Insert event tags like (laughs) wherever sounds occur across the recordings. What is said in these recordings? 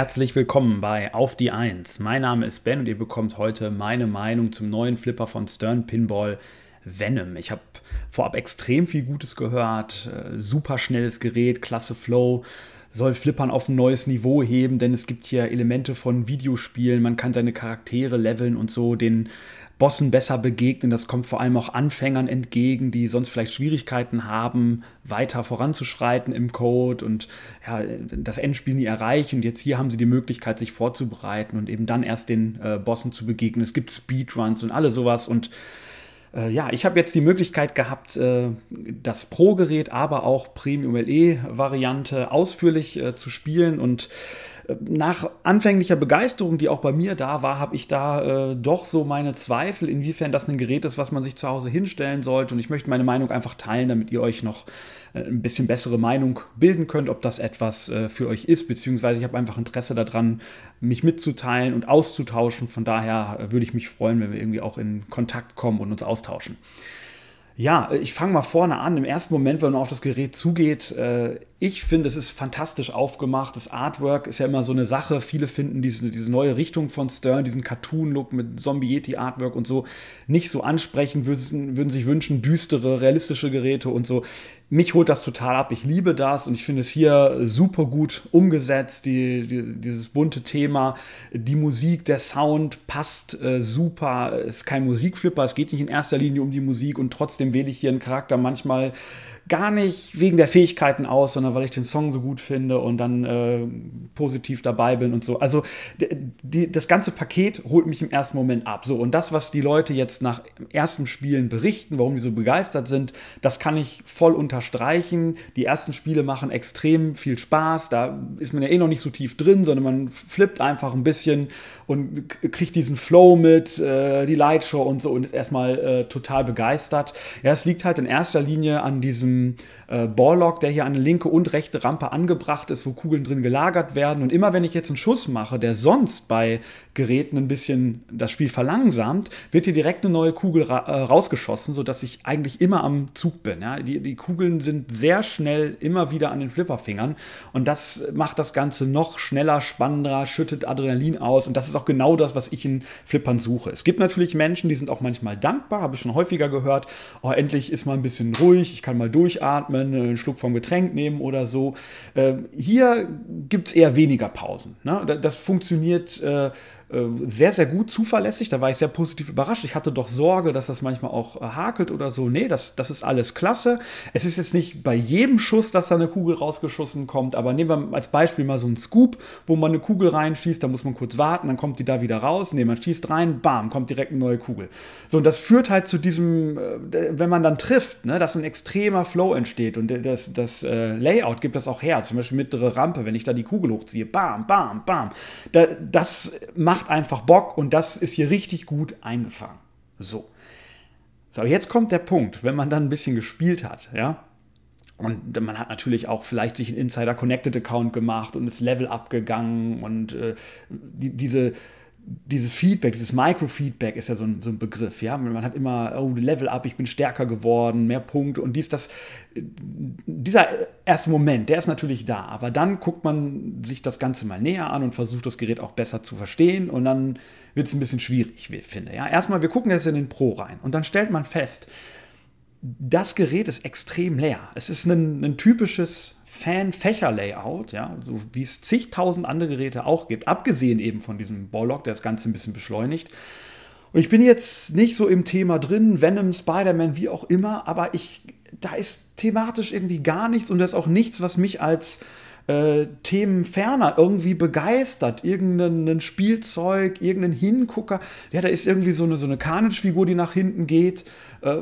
Herzlich willkommen bei Auf die Eins. Mein Name ist Ben und ihr bekommt heute meine Meinung zum neuen Flipper von Stern Pinball Venom. Ich habe vorab extrem viel Gutes gehört. Äh, super schnelles Gerät, klasse Flow soll Flippern auf ein neues Niveau heben, denn es gibt hier Elemente von Videospielen, man kann seine Charaktere leveln und so den Bossen besser begegnen. Das kommt vor allem auch Anfängern entgegen, die sonst vielleicht Schwierigkeiten haben, weiter voranzuschreiten im Code und ja, das Endspiel nie erreichen. Und jetzt hier haben sie die Möglichkeit, sich vorzubereiten und eben dann erst den äh, Bossen zu begegnen. Es gibt Speedruns und alle sowas und äh, ja, ich habe jetzt die Möglichkeit gehabt, äh, das Pro-Gerät, aber auch Premium LE-Variante ausführlich äh, zu spielen und nach anfänglicher Begeisterung, die auch bei mir da war, habe ich da äh, doch so meine Zweifel, inwiefern das ein Gerät ist, was man sich zu Hause hinstellen sollte. Und ich möchte meine Meinung einfach teilen, damit ihr euch noch äh, ein bisschen bessere Meinung bilden könnt, ob das etwas äh, für euch ist, beziehungsweise ich habe einfach Interesse daran, mich mitzuteilen und auszutauschen. Von daher äh, würde ich mich freuen, wenn wir irgendwie auch in Kontakt kommen und uns austauschen. Ja, ich fange mal vorne an. Im ersten Moment, wenn man auf das Gerät zugeht, äh, ich finde, es ist fantastisch aufgemacht. Das Artwork ist ja immer so eine Sache. Viele finden diese, diese neue Richtung von Stern, diesen Cartoon-Look mit Zombie-Yeti-Artwork und so, nicht so ansprechend, würden, würden sich wünschen, düstere, realistische Geräte und so. Mich holt das total ab. Ich liebe das und ich finde es hier super gut umgesetzt. Die, die, dieses bunte Thema, die Musik, der Sound passt äh, super. Es ist kein Musikflipper, es geht nicht in erster Linie um die Musik und trotzdem wähle ich hier einen Charakter manchmal gar nicht wegen der Fähigkeiten aus, sondern weil ich den Song so gut finde und dann äh, positiv dabei bin und so. Also die, das ganze Paket holt mich im ersten Moment ab. So, und das, was die Leute jetzt nach ersten Spielen berichten, warum die so begeistert sind, das kann ich voll unterstreichen. Die ersten Spiele machen extrem viel Spaß. Da ist man ja eh noch nicht so tief drin, sondern man flippt einfach ein bisschen und kriegt diesen Flow mit, äh, die Lightshow und so und ist erstmal äh, total begeistert. Ja, es liegt halt in erster Linie an diesem äh, Balllock, der hier an linke und rechte Rampe angebracht ist, wo Kugeln drin gelagert werden. Und immer wenn ich jetzt einen Schuss mache, der sonst bei Geräten ein bisschen das Spiel verlangsamt, wird hier direkt eine neue Kugel ra äh, rausgeschossen, sodass ich eigentlich immer am Zug bin. Ja? Die, die Kugeln sind sehr schnell immer wieder an den Flipperfingern und das macht das Ganze noch schneller, spannender, schüttet Adrenalin aus und das ist auch genau das, was ich in Flippern suche. Es gibt natürlich Menschen, die sind auch manchmal dankbar, habe ich schon häufiger gehört. Oh, endlich ist mal ein bisschen ruhig, ich kann mal durch durchatmen, einen Schluck vom Getränk nehmen oder so. Äh, hier gibt es eher weniger Pausen. Ne? Das funktioniert äh, äh, sehr, sehr gut, zuverlässig. Da war ich sehr positiv überrascht. Ich hatte doch Sorge, dass das manchmal auch äh, hakelt oder so. Nee, das, das ist alles klasse. Es ist jetzt nicht bei jedem Schuss, dass da eine Kugel rausgeschossen kommt, aber nehmen wir als Beispiel mal so einen Scoop, wo man eine Kugel reinschießt, da muss man kurz warten, dann kommt die da wieder raus. Nee, man schießt rein, bam, kommt direkt eine neue Kugel. So, und das führt halt zu diesem, äh, wenn man dann trifft, ne, dass ein extremer Flow entsteht und das, das äh, Layout gibt das auch her. Zum Beispiel mittlere Rampe, wenn ich da die Kugel hochziehe, bam, bam, bam. Da, das macht macht einfach Bock und das ist hier richtig gut eingefangen. So. So, jetzt kommt der Punkt, wenn man dann ein bisschen gespielt hat, ja. Und man hat natürlich auch vielleicht sich einen Insider Connected Account gemacht und ist Level abgegangen und äh, die, diese dieses Feedback, dieses Microfeedback ist ja so ein, so ein, Begriff, ja. Man hat immer, oh, Level up, ich bin stärker geworden, mehr Punkte und dies, das. Dieser erste Moment, der ist natürlich da, aber dann guckt man sich das Ganze mal näher an und versucht das Gerät auch besser zu verstehen und dann wird es ein bisschen schwierig, ich finde. Ja. Erstmal, wir gucken jetzt in den Pro rein und dann stellt man fest, das Gerät ist extrem leer. Es ist ein, ein typisches Fan-Fächer-Layout, ja, so wie es zigtausend andere Geräte auch gibt, abgesehen eben von diesem Bollock, der das Ganze ein bisschen beschleunigt. Und ich bin jetzt nicht so im Thema drin, Venom, Spider-Man, wie auch immer, aber ich, da ist thematisch irgendwie gar nichts und da ist auch nichts, was mich als äh, Themenferner irgendwie begeistert. Irgendein Spielzeug, irgendein Hingucker. Ja, da ist irgendwie so eine, so eine Carnage-Figur, die nach hinten geht. Äh,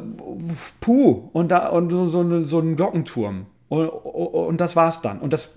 puh, und, da, und so, so, so ein Glockenturm. Und, und das war's dann. Und das,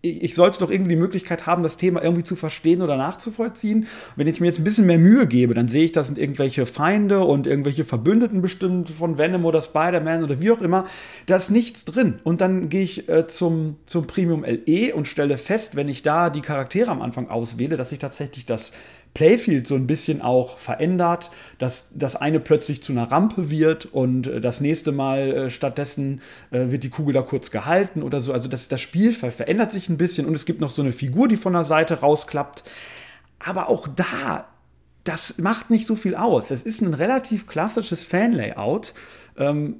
ich, ich, sollte doch irgendwie die Möglichkeit haben, das Thema irgendwie zu verstehen oder nachzuvollziehen. Und wenn ich mir jetzt ein bisschen mehr Mühe gebe, dann sehe ich, da sind irgendwelche Feinde und irgendwelche Verbündeten bestimmt von Venom oder Spider-Man oder wie auch immer. Da ist nichts drin. Und dann gehe ich äh, zum, zum Premium LE und stelle fest, wenn ich da die Charaktere am Anfang auswähle, dass ich tatsächlich das Playfield so ein bisschen auch verändert, dass das eine plötzlich zu einer Rampe wird und äh, das nächste Mal äh, stattdessen äh, wird die Kugel da kurz gehalten oder so. Also das, das Spielfeld verändert sich ein bisschen und es gibt noch so eine Figur, die von der Seite rausklappt. Aber auch da, das macht nicht so viel aus. Es ist ein relativ klassisches Fan-Layout. Ähm,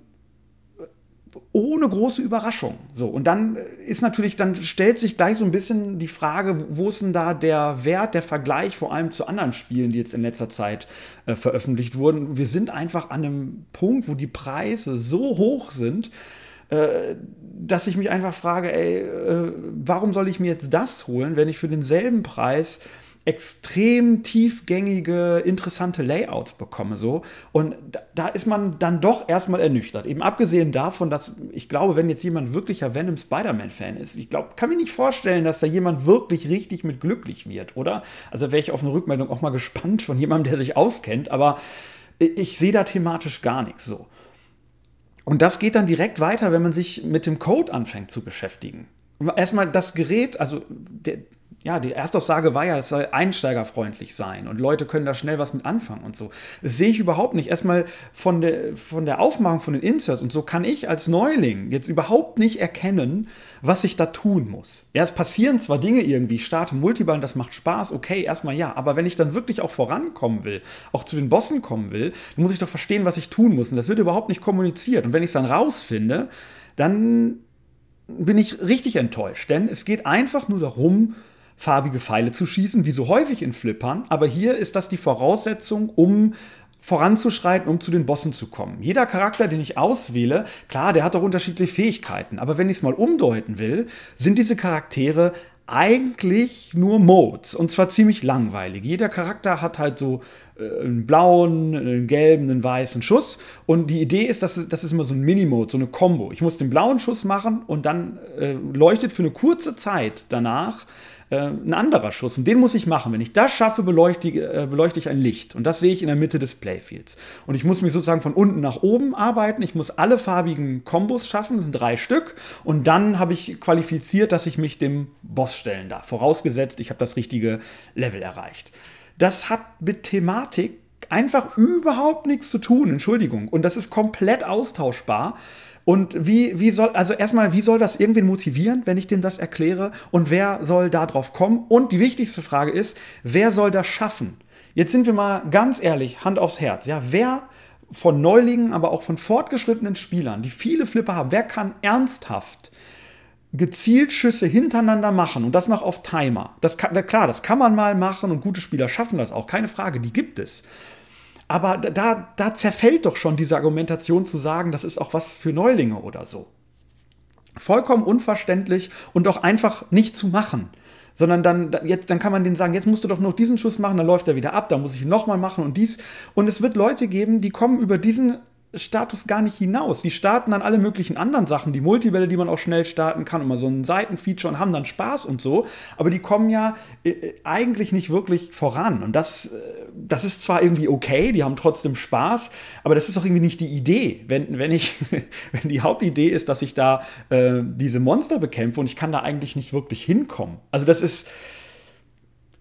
ohne große Überraschung. So, und dann ist natürlich, dann stellt sich gleich so ein bisschen die Frage, wo ist denn da der Wert, der Vergleich vor allem zu anderen Spielen, die jetzt in letzter Zeit äh, veröffentlicht wurden. Wir sind einfach an einem Punkt, wo die Preise so hoch sind, äh, dass ich mich einfach frage, ey, äh, warum soll ich mir jetzt das holen, wenn ich für denselben Preis extrem tiefgängige, interessante Layouts bekomme. So. Und da, ist man dann doch erstmal ernüchtert. Eben abgesehen davon, dass ich glaube, wenn jetzt jemand wirklicher Venom Spider-Man-Fan ist, ich glaube, kann mir nicht vorstellen, dass da jemand wirklich richtig mit glücklich wird, oder? Also wäre ich auf eine Rückmeldung auch mal (laughs) gespannt von jemandem, der sich auskennt, aber ich sehe da thematisch gar nichts so. Und das geht dann direkt weiter, wenn man sich mit dem Code anfängt zu beschäftigen. Erstmal das Gerät, also der, ja, die Erstaussage war ja, es soll einsteigerfreundlich sein und Leute können da schnell was mit anfangen und so. Das sehe ich überhaupt nicht. Erstmal von der, von der Aufmachung von den Inserts und so kann ich als Neuling jetzt überhaupt nicht erkennen, was ich da tun muss. Ja, es passieren zwar Dinge irgendwie, ich starte Multiball, das macht Spaß, okay, erstmal ja, aber wenn ich dann wirklich auch vorankommen will, auch zu den Bossen kommen will, dann muss ich doch verstehen, was ich tun muss und das wird überhaupt nicht kommuniziert und wenn ich es dann rausfinde, dann bin ich richtig enttäuscht, denn es geht einfach nur darum, farbige Pfeile zu schießen, wie so häufig in Flippern. Aber hier ist das die Voraussetzung, um voranzuschreiten, um zu den Bossen zu kommen. Jeder Charakter, den ich auswähle, klar, der hat auch unterschiedliche Fähigkeiten, aber wenn ich es mal umdeuten will, sind diese Charaktere eigentlich nur Modes und zwar ziemlich langweilig. Jeder Charakter hat halt so äh, einen blauen, einen gelben, einen weißen Schuss und die Idee ist, dass das ist immer so ein Minimode, so eine Combo. Ich muss den blauen Schuss machen und dann äh, leuchtet für eine kurze Zeit danach äh, ein anderer Schuss. Und den muss ich machen. Wenn ich das schaffe, beleuchte, äh, beleuchte ich ein Licht. Und das sehe ich in der Mitte des Playfields. Und ich muss mich sozusagen von unten nach oben arbeiten. Ich muss alle farbigen Kombos schaffen. Das sind drei Stück. Und dann habe ich qualifiziert, dass ich mich dem Boss stellen darf. Vorausgesetzt, ich habe das richtige Level erreicht. Das hat mit Thematik einfach überhaupt nichts zu tun, Entschuldigung. Und das ist komplett austauschbar. Und wie, wie soll, also erstmal, wie soll das irgendwen motivieren, wenn ich dem das erkläre? Und wer soll da drauf kommen? Und die wichtigste Frage ist, wer soll das schaffen? Jetzt sind wir mal ganz ehrlich, Hand aufs Herz. Ja, wer von Neulingen, aber auch von fortgeschrittenen Spielern, die viele Flipper haben, wer kann ernsthaft gezielt Schüsse hintereinander machen und das noch auf Timer? Das kann, klar, das kann man mal machen und gute Spieler schaffen das auch, keine Frage, die gibt es. Aber da, da zerfällt doch schon diese Argumentation zu sagen, das ist auch was für Neulinge oder so. Vollkommen unverständlich und auch einfach nicht zu machen. Sondern dann, jetzt, dann kann man denen sagen, jetzt musst du doch noch diesen Schuss machen, dann läuft er wieder ab, dann muss ich ihn nochmal machen und dies. Und es wird Leute geben, die kommen über diesen Status gar nicht hinaus. Die starten dann alle möglichen anderen Sachen, die Multibälle, die man auch schnell starten kann, immer so ein Seitenfeature und haben dann Spaß und so, aber die kommen ja äh, eigentlich nicht wirklich voran. Und das, äh, das ist zwar irgendwie okay, die haben trotzdem Spaß, aber das ist doch irgendwie nicht die Idee. Wenn, wenn, ich, (laughs) wenn die Hauptidee ist, dass ich da äh, diese Monster bekämpfe und ich kann da eigentlich nicht wirklich hinkommen. Also das ist,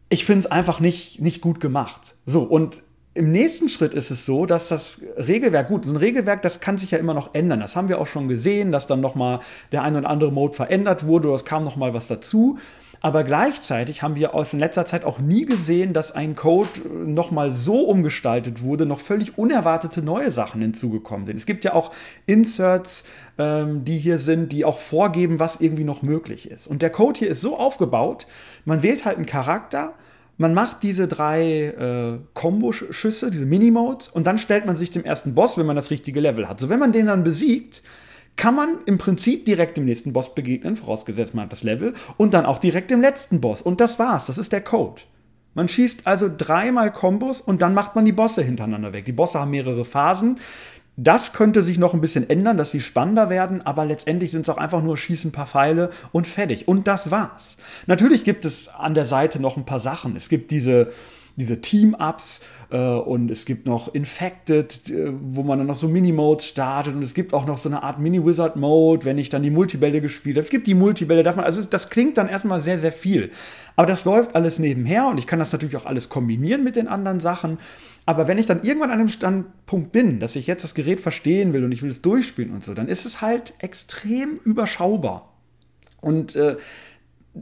ich finde es einfach nicht, nicht gut gemacht. So, und im nächsten Schritt ist es so, dass das Regelwerk, gut, so ein Regelwerk, das kann sich ja immer noch ändern. Das haben wir auch schon gesehen, dass dann nochmal der ein oder andere Mode verändert wurde oder es kam nochmal was dazu. Aber gleichzeitig haben wir aus in letzter Zeit auch nie gesehen, dass ein Code nochmal so umgestaltet wurde, noch völlig unerwartete neue Sachen hinzugekommen sind. Es gibt ja auch Inserts, ähm, die hier sind, die auch vorgeben, was irgendwie noch möglich ist. Und der Code hier ist so aufgebaut, man wählt halt einen Charakter, man macht diese drei äh, Kombo-Schüsse, diese Minimodes, und dann stellt man sich dem ersten Boss, wenn man das richtige Level hat. So, wenn man den dann besiegt, kann man im Prinzip direkt dem nächsten Boss begegnen, vorausgesetzt man hat das Level, und dann auch direkt dem letzten Boss. Und das war's, das ist der Code. Man schießt also dreimal Kombos und dann macht man die Bosse hintereinander weg. Die Bosse haben mehrere Phasen. Das könnte sich noch ein bisschen ändern, dass sie spannender werden, aber letztendlich sind es auch einfach nur schießen ein paar Pfeile und fertig. Und das war's. Natürlich gibt es an der Seite noch ein paar Sachen. Es gibt diese diese Team-Ups äh, und es gibt noch Infected, äh, wo man dann noch so Mini-Modes startet und es gibt auch noch so eine Art Mini-Wizard-Mode, wenn ich dann die Multibälle gespielt habe. Es gibt die Multibälle, darf man, also das klingt dann erstmal sehr, sehr viel. Aber das läuft alles nebenher und ich kann das natürlich auch alles kombinieren mit den anderen Sachen. Aber wenn ich dann irgendwann an einem Standpunkt bin, dass ich jetzt das Gerät verstehen will und ich will es durchspielen und so, dann ist es halt extrem überschaubar. Und äh,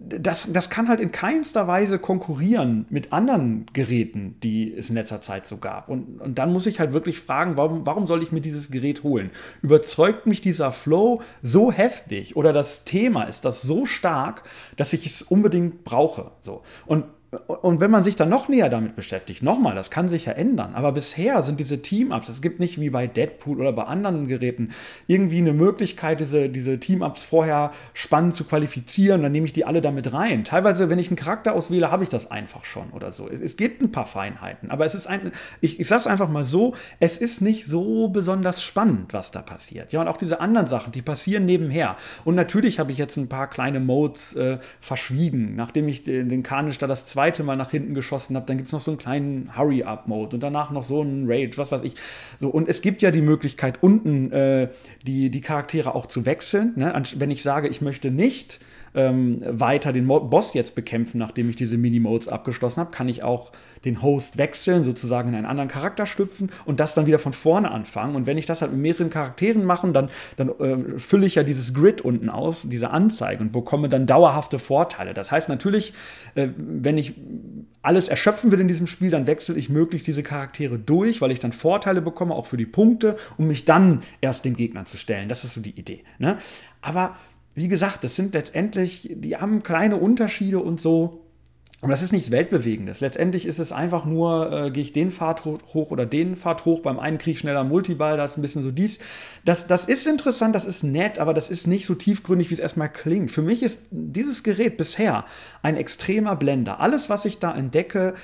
das, das kann halt in keinster Weise konkurrieren mit anderen Geräten, die es in letzter Zeit so gab. Und, und dann muss ich halt wirklich fragen, warum, warum soll ich mir dieses Gerät holen? Überzeugt mich dieser Flow so heftig oder das Thema ist das so stark, dass ich es unbedingt brauche? So. Und und wenn man sich dann noch näher damit beschäftigt, nochmal, das kann sich ja ändern. Aber bisher sind diese Team-Ups, es gibt nicht wie bei Deadpool oder bei anderen Geräten irgendwie eine Möglichkeit, diese, diese Team-Ups vorher spannend zu qualifizieren. Dann nehme ich die alle damit rein. Teilweise, wenn ich einen Charakter auswähle, habe ich das einfach schon oder so. Es, es gibt ein paar Feinheiten, aber es ist ein, ich, ich sage es einfach mal so, es ist nicht so besonders spannend, was da passiert. Ja, und auch diese anderen Sachen, die passieren nebenher. Und natürlich habe ich jetzt ein paar kleine Modes äh, verschwiegen, nachdem ich den, den Carnage da das zweite zweite Mal nach hinten geschossen habe, dann gibt es noch so einen kleinen Hurry-Up-Mode und danach noch so einen Rage, was weiß ich. So, und es gibt ja die Möglichkeit, unten äh, die, die Charaktere auch zu wechseln. Ne? Wenn ich sage, ich möchte nicht ähm, weiter den Boss jetzt bekämpfen, nachdem ich diese Minimodes abgeschlossen habe, kann ich auch den Host wechseln, sozusagen in einen anderen Charakter schlüpfen und das dann wieder von vorne anfangen. Und wenn ich das halt mit mehreren Charakteren mache, dann, dann äh, fülle ich ja dieses Grid unten aus, diese Anzeige und bekomme dann dauerhafte Vorteile. Das heißt natürlich, äh, wenn ich alles erschöpfen will in diesem Spiel, dann wechsle ich möglichst diese Charaktere durch, weil ich dann Vorteile bekomme, auch für die Punkte, um mich dann erst den Gegnern zu stellen. Das ist so die Idee. Ne? Aber wie gesagt, das sind letztendlich, die haben kleine Unterschiede und so. Und das ist nichts Weltbewegendes. Letztendlich ist es einfach nur, äh, gehe ich den Pfad hoch oder den Pfad hoch. Beim einen kriege ich schneller Multiball, da ist ein bisschen so dies. Das, das ist interessant, das ist nett, aber das ist nicht so tiefgründig, wie es erstmal klingt. Für mich ist dieses Gerät bisher ein extremer Blender. Alles, was ich da entdecke,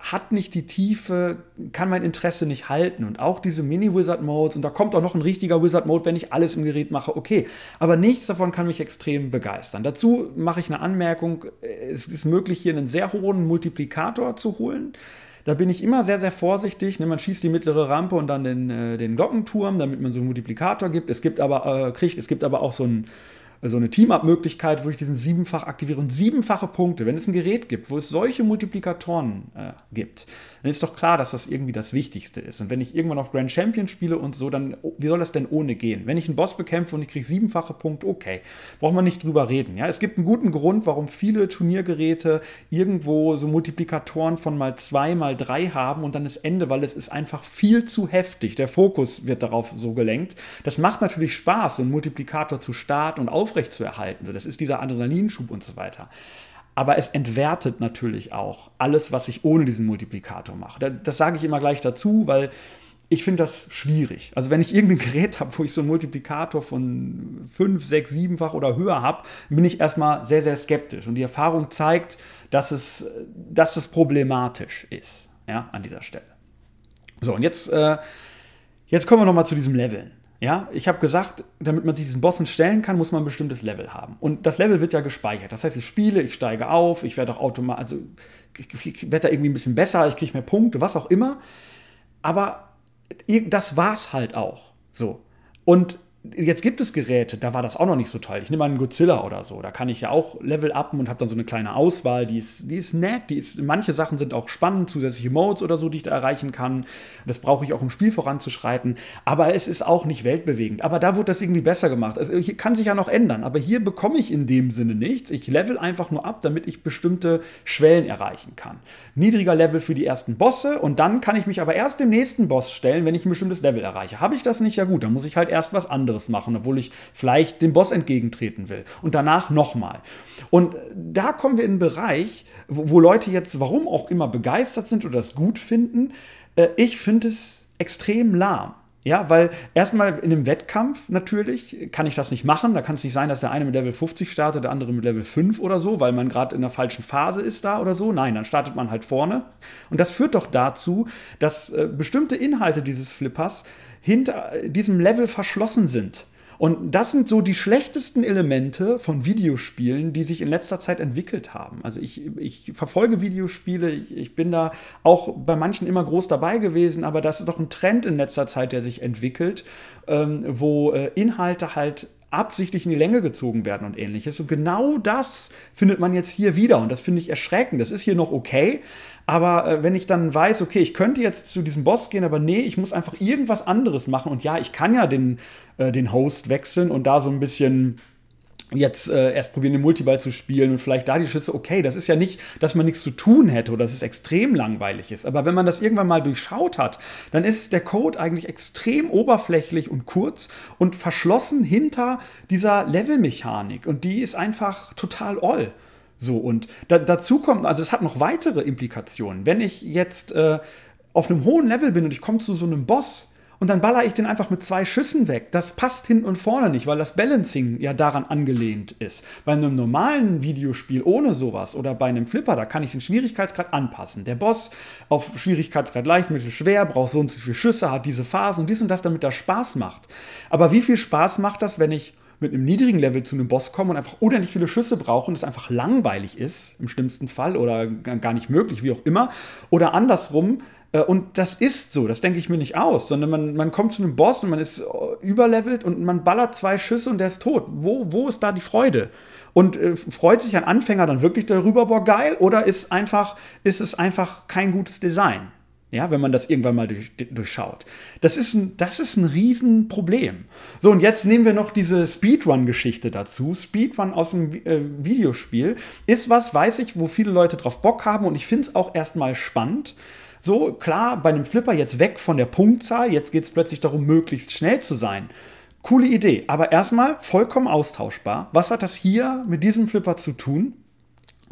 hat nicht die Tiefe, kann mein Interesse nicht halten. Und auch diese Mini-Wizard-Modes, und da kommt auch noch ein richtiger Wizard-Mode, wenn ich alles im Gerät mache, okay. Aber nichts davon kann mich extrem begeistern. Dazu mache ich eine Anmerkung, es ist möglich, hier einen sehr hohen Multiplikator zu holen. Da bin ich immer sehr, sehr vorsichtig. Ne, man schießt die mittlere Rampe und dann den, äh, den Glockenturm, damit man so einen Multiplikator gibt. Es gibt aber, äh, kriegt, es gibt aber auch so ein so eine Team-Up-Möglichkeit, wo ich diesen siebenfach aktiviere und siebenfache Punkte, wenn es ein Gerät gibt, wo es solche Multiplikatoren äh, gibt, dann ist doch klar, dass das irgendwie das Wichtigste ist. Und wenn ich irgendwann auf Grand Champion spiele und so, dann, wie soll das denn ohne gehen? Wenn ich einen Boss bekämpfe und ich kriege siebenfache Punkte, okay, braucht man nicht drüber reden. Ja? Es gibt einen guten Grund, warum viele Turniergeräte irgendwo so Multiplikatoren von mal zwei, mal drei haben und dann das Ende, weil es ist einfach viel zu heftig. Der Fokus wird darauf so gelenkt. Das macht natürlich Spaß, so einen Multiplikator zu starten und aufrechtzuerhalten. Das ist dieser Adrenalinschub und so weiter aber es entwertet natürlich auch alles, was ich ohne diesen Multiplikator mache. Das sage ich immer gleich dazu, weil ich finde das schwierig. Also wenn ich irgendein Gerät habe, wo ich so einen Multiplikator von 5, 6, 7-fach oder höher habe, bin ich erstmal sehr, sehr skeptisch. Und die Erfahrung zeigt, dass es, dass es problematisch ist ja, an dieser Stelle. So, und jetzt, äh, jetzt kommen wir nochmal zu diesem Leveln. Ja, ich habe gesagt, damit man sich diesen Bossen stellen kann, muss man ein bestimmtes Level haben. Und das Level wird ja gespeichert. Das heißt, ich spiele, ich steige auf, ich werde auch automatisch, also ich, werde da irgendwie ein bisschen besser, ich kriege mehr Punkte, was auch immer. Aber das war's halt auch. So. Und Jetzt gibt es Geräte, da war das auch noch nicht so toll. Ich nehme mal einen Godzilla oder so. Da kann ich ja auch Level upen und habe dann so eine kleine Auswahl. Die ist, die ist nett. Die ist, manche Sachen sind auch spannend, zusätzliche Modes oder so, die ich da erreichen kann. Das brauche ich auch, um Spiel voranzuschreiten. Aber es ist auch nicht weltbewegend. Aber da wurde das irgendwie besser gemacht. Also hier kann sich ja noch ändern. Aber hier bekomme ich in dem Sinne nichts. Ich level einfach nur ab, damit ich bestimmte Schwellen erreichen kann. Niedriger Level für die ersten Bosse und dann kann ich mich aber erst dem nächsten Boss stellen, wenn ich ein bestimmtes Level erreiche. Habe ich das nicht? Ja gut, dann muss ich halt erst was anderes anderes machen, obwohl ich vielleicht dem Boss entgegentreten will. Und danach nochmal. Und da kommen wir in einen Bereich, wo, Leute jetzt, warum auch immer, begeistert sind oder das gut finden. Äh, ich finde es extrem lahm. Ja, weil erstmal in einem Wettkampf natürlich kann ich das nicht machen. Da kann es nicht sein, dass der eine mit Level 50 startet, der andere mit Level 5 oder so, weil man gerade in der falschen Phase ist da oder so. Nein, dann startet man halt vorne. Und das führt doch dazu, dass äh, bestimmte Inhalte dieses Flippers hinter diesem Level verschlossen sind. Und das sind so die schlechtesten Elemente von Videospielen, die sich in letzter Zeit entwickelt haben. Also ich, ich verfolge Videospiele, ich, ich bin da auch bei manchen immer groß dabei gewesen, aber das ist doch ein Trend in letzter Zeit, der sich entwickelt, ähm, wo äh, Inhalte halt absichtlich in die Länge gezogen werden und ähnliches. Und genau das findet man jetzt hier wieder. Und das finde ich erschreckend. Das ist hier noch okay. Aber äh, wenn ich dann weiß, okay, ich könnte jetzt zu diesem Boss gehen, aber nee, ich muss einfach irgendwas anderes machen. Und ja, ich kann ja den, äh, den Host wechseln und da so ein bisschen jetzt äh, erst probieren, den Multiball zu spielen und vielleicht da die Schüsse, okay, das ist ja nicht, dass man nichts zu tun hätte oder dass es extrem langweilig ist. Aber wenn man das irgendwann mal durchschaut hat, dann ist der Code eigentlich extrem oberflächlich und kurz und verschlossen hinter dieser Levelmechanik. Und die ist einfach total all. So, und da, dazu kommt, also es hat noch weitere Implikationen. Wenn ich jetzt äh, auf einem hohen Level bin und ich komme zu so einem Boss, und dann baller ich den einfach mit zwei Schüssen weg. Das passt hinten und vorne nicht, weil das Balancing ja daran angelehnt ist. Bei einem normalen Videospiel ohne sowas oder bei einem Flipper, da kann ich den Schwierigkeitsgrad anpassen. Der Boss auf Schwierigkeitsgrad leicht, mittel, schwer, braucht so und so viele Schüsse, hat diese Phasen und dies und das, damit das Spaß macht. Aber wie viel Spaß macht das, wenn ich mit einem niedrigen Level zu einem Boss komme und einfach unendlich viele Schüsse brauche und es einfach langweilig ist, im schlimmsten Fall, oder gar nicht möglich, wie auch immer. Oder andersrum, äh, und das ist so, das denke ich mir nicht aus, sondern man, man kommt zu einem Boss und man ist äh, überlevelt und man ballert zwei Schüsse und der ist tot. Wo, wo ist da die Freude? Und äh, freut sich ein Anfänger dann wirklich darüber, boah, geil? Oder ist, einfach, ist es einfach kein gutes Design? Ja, wenn man das irgendwann mal durch, durchschaut. Das ist, ein, das ist ein Riesenproblem. So, und jetzt nehmen wir noch diese Speedrun-Geschichte dazu. Speedrun aus dem äh, Videospiel ist was, weiß ich, wo viele Leute drauf Bock haben und ich finde es auch erstmal spannend. So, klar, bei einem Flipper jetzt weg von der Punktzahl, jetzt geht es plötzlich darum, möglichst schnell zu sein. Coole Idee, aber erstmal vollkommen austauschbar. Was hat das hier mit diesem Flipper zu tun?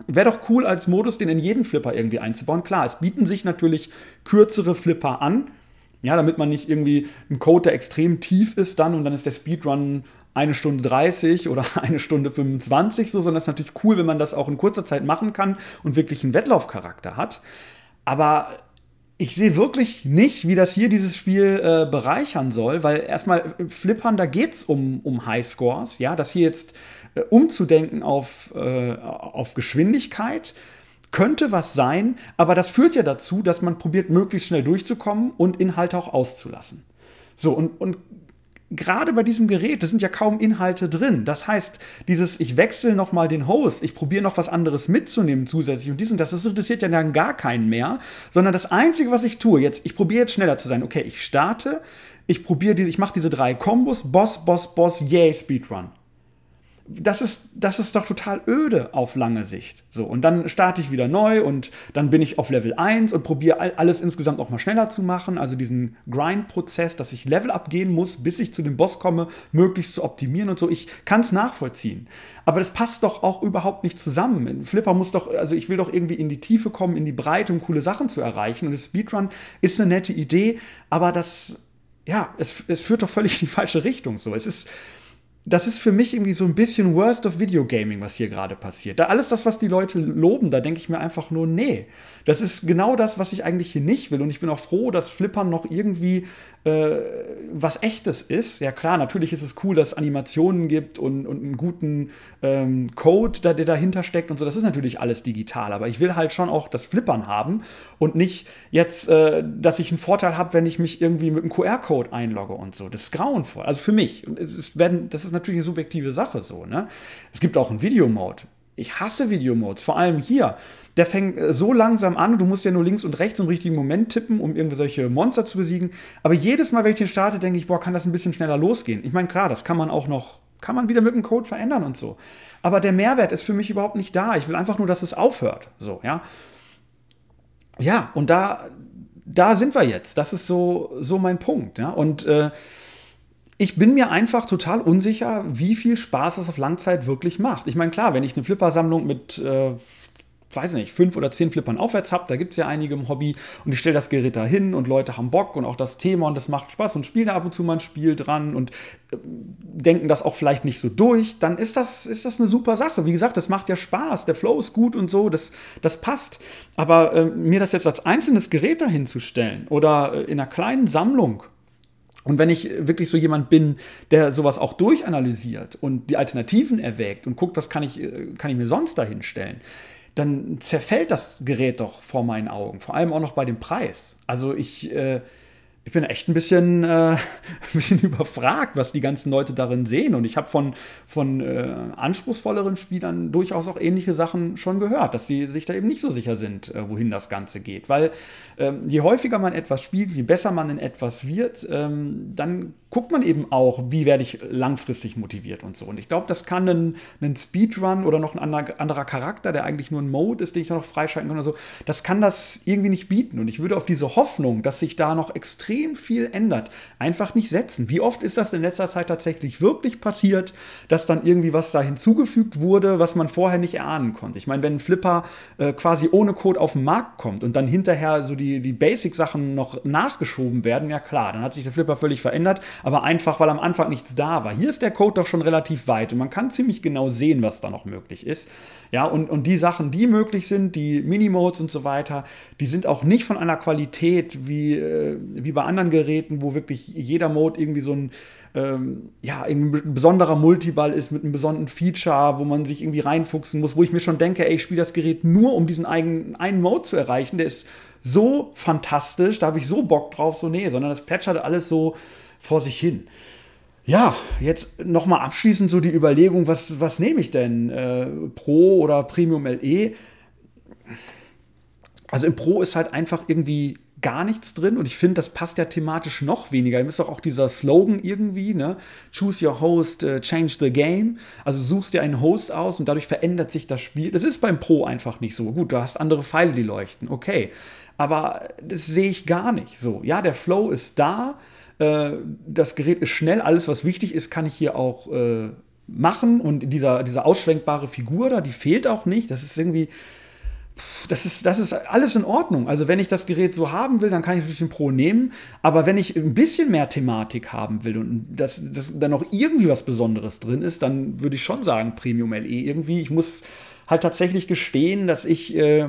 Wäre doch cool, als Modus den in jeden Flipper irgendwie einzubauen. Klar, es bieten sich natürlich kürzere Flipper an, ja, damit man nicht irgendwie einen Code, der extrem tief ist, dann und dann ist der Speedrun eine Stunde 30 oder (laughs) eine Stunde 25 so, sondern es ist natürlich cool, wenn man das auch in kurzer Zeit machen kann und wirklich einen Wettlaufcharakter hat. Aber ich sehe wirklich nicht, wie das hier dieses Spiel äh, bereichern soll, weil erstmal äh, Flippern, da geht es um, um Highscores, ja, das hier jetzt umzudenken auf, äh, auf Geschwindigkeit könnte was sein, aber das führt ja dazu, dass man probiert, möglichst schnell durchzukommen und Inhalte auch auszulassen. So, und, und gerade bei diesem Gerät, da sind ja kaum Inhalte drin. Das heißt, dieses, ich wechsle nochmal den Host, ich probiere noch was anderes mitzunehmen zusätzlich und dies und das, das interessiert ja dann gar keinen mehr, sondern das Einzige, was ich tue, jetzt, ich probiere jetzt schneller zu sein. Okay, ich starte, ich probiere, ich mache diese drei Kombos, Boss, Boss, Boss, yay, Speedrun das ist, das ist doch total öde auf lange Sicht. So, und dann starte ich wieder neu und dann bin ich auf Level 1 und probiere alles insgesamt auch mal schneller zu machen. Also diesen Grind-Prozess, dass ich Level abgehen muss, bis ich zu dem Boss komme, möglichst zu optimieren und so. Ich kann es nachvollziehen. Aber das passt doch auch überhaupt nicht zusammen. Flipper muss doch, also ich will doch irgendwie in die Tiefe kommen, in die Breite, um coole Sachen zu erreichen. Und das Speedrun ist eine nette Idee, aber das, ja, es, es führt doch völlig in die falsche Richtung. So, es ist das ist für mich irgendwie so ein bisschen Worst of Video Gaming, was hier gerade passiert. Da alles das, was die Leute loben, da denke ich mir einfach nur, nee. Das ist genau das, was ich eigentlich hier nicht will. Und ich bin auch froh, dass Flippern noch irgendwie äh, was Echtes ist. Ja klar, natürlich ist es cool, dass es Animationen gibt und, und einen guten ähm, Code, der dahinter steckt und so. Das ist natürlich alles digital. Aber ich will halt schon auch das Flippern haben und nicht jetzt, äh, dass ich einen Vorteil habe, wenn ich mich irgendwie mit einem QR-Code einlogge und so. Das ist grauenvoll. Also für mich. Es werden, das ist natürlich eine subjektive Sache so. Ne? Es gibt auch einen Videomode. Ich hasse Videomodes, vor allem hier. Der fängt äh, so langsam an du musst ja nur links und rechts im richtigen Moment tippen, um irgendwie solche Monster zu besiegen. Aber jedes Mal, wenn ich den starte, denke ich, boah, kann das ein bisschen schneller losgehen. Ich meine, klar, das kann man auch noch, kann man wieder mit dem Code verändern und so. Aber der Mehrwert ist für mich überhaupt nicht da. Ich will einfach nur, dass es aufhört. So, ja. Ja, und da, da sind wir jetzt. Das ist so, so mein Punkt. Ja. Und äh, ich bin mir einfach total unsicher, wie viel Spaß es auf Langzeit wirklich macht. Ich meine, klar, wenn ich eine Flippersammlung mit, äh, weiß nicht, fünf oder zehn Flippern aufwärts habe, da gibt es ja einige im Hobby und ich stelle das Gerät da hin und Leute haben Bock und auch das Thema und das macht Spaß und spielen da ab und zu mal ein Spiel dran und äh, denken das auch vielleicht nicht so durch, dann ist das, ist das eine super Sache. Wie gesagt, das macht ja Spaß, der Flow ist gut und so, das, das passt. Aber äh, mir das jetzt als einzelnes Gerät dahin zu stellen oder äh, in einer kleinen Sammlung Und wenn ich wirklich so jemand bin, der sowas auch durchanalysiert und die Alternativen erwägt und guckt, was kann ich, äh, kann ich mir sonst dahinstellen, dann zerfällt das Gerät doch vor meinen Augen. Vor allem auch noch bei dem Preis. Also ich, äh, ich bin echt ein bisschen, äh, (laughs) ein bisschen überfragt, was die ganzen Leute darin sehen. Und ich habe von, von äh, anspruchsvolleren Spielern durchaus auch ähnliche Sachen schon gehört, dass sie sich da eben nicht so sicher sind, äh, wohin das Ganze geht. Weil ähm, je häufiger man etwas spielt, je besser man in etwas wird, ähm, dann guckt man eben auch, wie werde ich langfristig motiviert und so. Und ich glaube, das kann ein, ein Speedrun oder noch ein anderer, anderer, Charakter, der eigentlich nur ein Mode ist, den ich noch freischalten kann oder so, das kann das irgendwie nicht bieten. Und ich würde auf diese Hoffnung, dass sich da noch extrem extrem viel ändert, einfach nicht setzen. Wie oft ist das in letzter Zeit tatsächlich wirklich passiert, dass dann irgendwie was da hinzugefügt wurde, was man vorher nicht erahnen konnte? Ich meine, wenn ein Flipper äh, quasi ohne Code auf den Markt kommt und dann hinterher so die, die Basic-Sachen noch nachgeschoben werden, ja klar, dann hat sich der Flipper völlig verändert, aber einfach, weil am Anfang nichts da war. Hier ist der Code doch schon relativ weit und man kann ziemlich genau sehen, was da noch möglich ist. Ja, und, und die Sachen, die möglich sind, die Minimodes und so weiter, die sind auch nicht von einer Qualität wie, äh, wie bei anderen Geräten, wo wirklich jeder Mode irgendwie so ein, ähm, ja, ein besonderer Multiball ist mit einem besonderen Feature, wo man sich irgendwie reinfuchsen muss, wo ich mir schon denke, ey, ich spiele das Gerät nur, um diesen eigenen, einen Mode zu erreichen. Der ist so fantastisch, da habe ich so Bock drauf, so nee, sondern das plätschert alles so vor sich hin. Ja, jetzt nochmal abschließend so die Überlegung, was, was nehme ich denn? Äh, Pro oder Premium LE? Also im Pro ist halt einfach irgendwie gar nichts drin und ich finde, das passt ja thematisch noch weniger. Ihr ist doch auch dieser Slogan irgendwie, ne? Choose your host, uh, change the game. Also suchst dir einen Host aus und dadurch verändert sich das Spiel. Das ist beim Pro einfach nicht so. Gut, du hast andere Pfeile, die leuchten, okay. Aber das sehe ich gar nicht so. Ja, der Flow ist da äh, das Gerät ist schnell, alles, was wichtig ist, kann ich hier auch äh, machen. Und dieser, diese ausschwenkbare Figur da, die fehlt auch nicht. Das ist irgendwie, das ist, das ist alles in Ordnung. Also wenn ich das Gerät so haben will, dann kann ich natürlich den Pro nehmen. Aber wenn ich ein bisschen mehr Thematik haben will und dass, dass da noch irgendwie was Besonderes drin ist, dann würde ich schon sagen Premium LE irgendwie. Ich muss halt tatsächlich gestehen, dass ich, äh,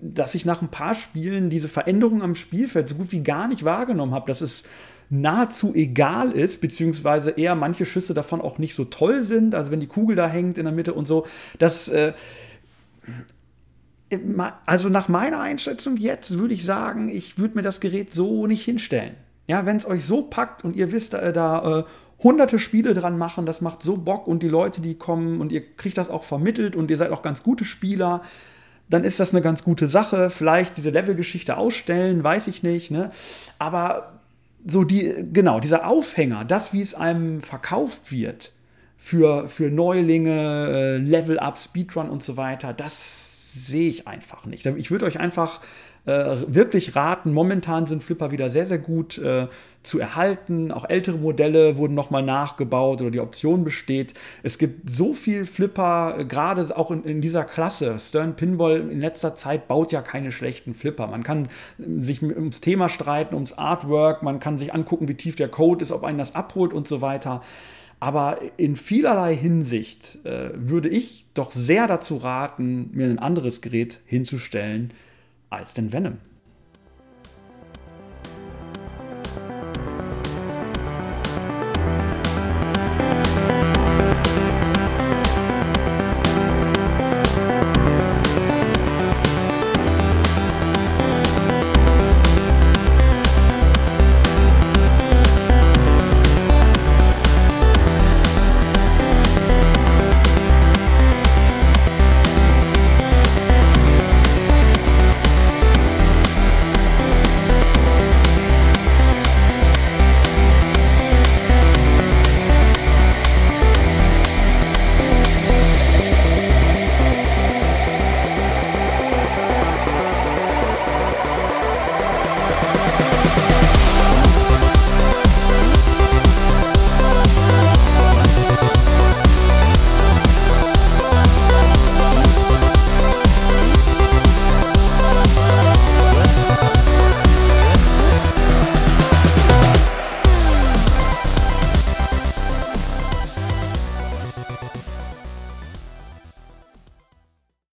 dass ich nach ein paar Spielen diese Veränderung am Spielfeld so gut wie gar nicht wahrgenommen habe. Das ist nahezu egal ist, beziehungsweise eher manche Schüsse davon auch nicht so toll sind. Also wenn die Kugel da hängt in der Mitte und so, das äh, also nach meiner Einschätzung jetzt würde ich sagen, ich würde mir das Gerät so nicht hinstellen. Ja, wenn es euch so packt und ihr wisst, da, da äh, hunderte Spiele dran machen, das macht so Bock und die Leute, die kommen und ihr kriegt das auch vermittelt und ihr seid auch ganz gute Spieler, dann ist das eine ganz gute Sache. Vielleicht diese Levelgeschichte ausstellen, weiß ich nicht. Ne? Aber so die, genau, dieser Aufhänger, das, wie es einem verkauft wird für, für Neulinge, äh, Level-Up, Speedrun und so weiter, das sehe ich einfach nicht. Ich würde euch einfach äh, wirklich raten. Momentan sind Flipper wieder sehr, sehr gut äh, zu erhalten. Auch ältere Modelle wurden nochmal nachgebaut oder die Option besteht. Es gibt so viel Flipper, äh, gerade auch in, in, dieser Klasse. Stern Pinball in letzter Zeit baut ja keine schlechten Flipper. Man kann äh, sich ums Thema streiten, ums Artwork, man kann sich angucken, wie tief der Code ist, ob einen das abholt und so weiter. Aber in vielerlei Hinsicht äh, würde ich doch sehr dazu raten, mir ein anderes Gerät hinzustellen, als den Venom.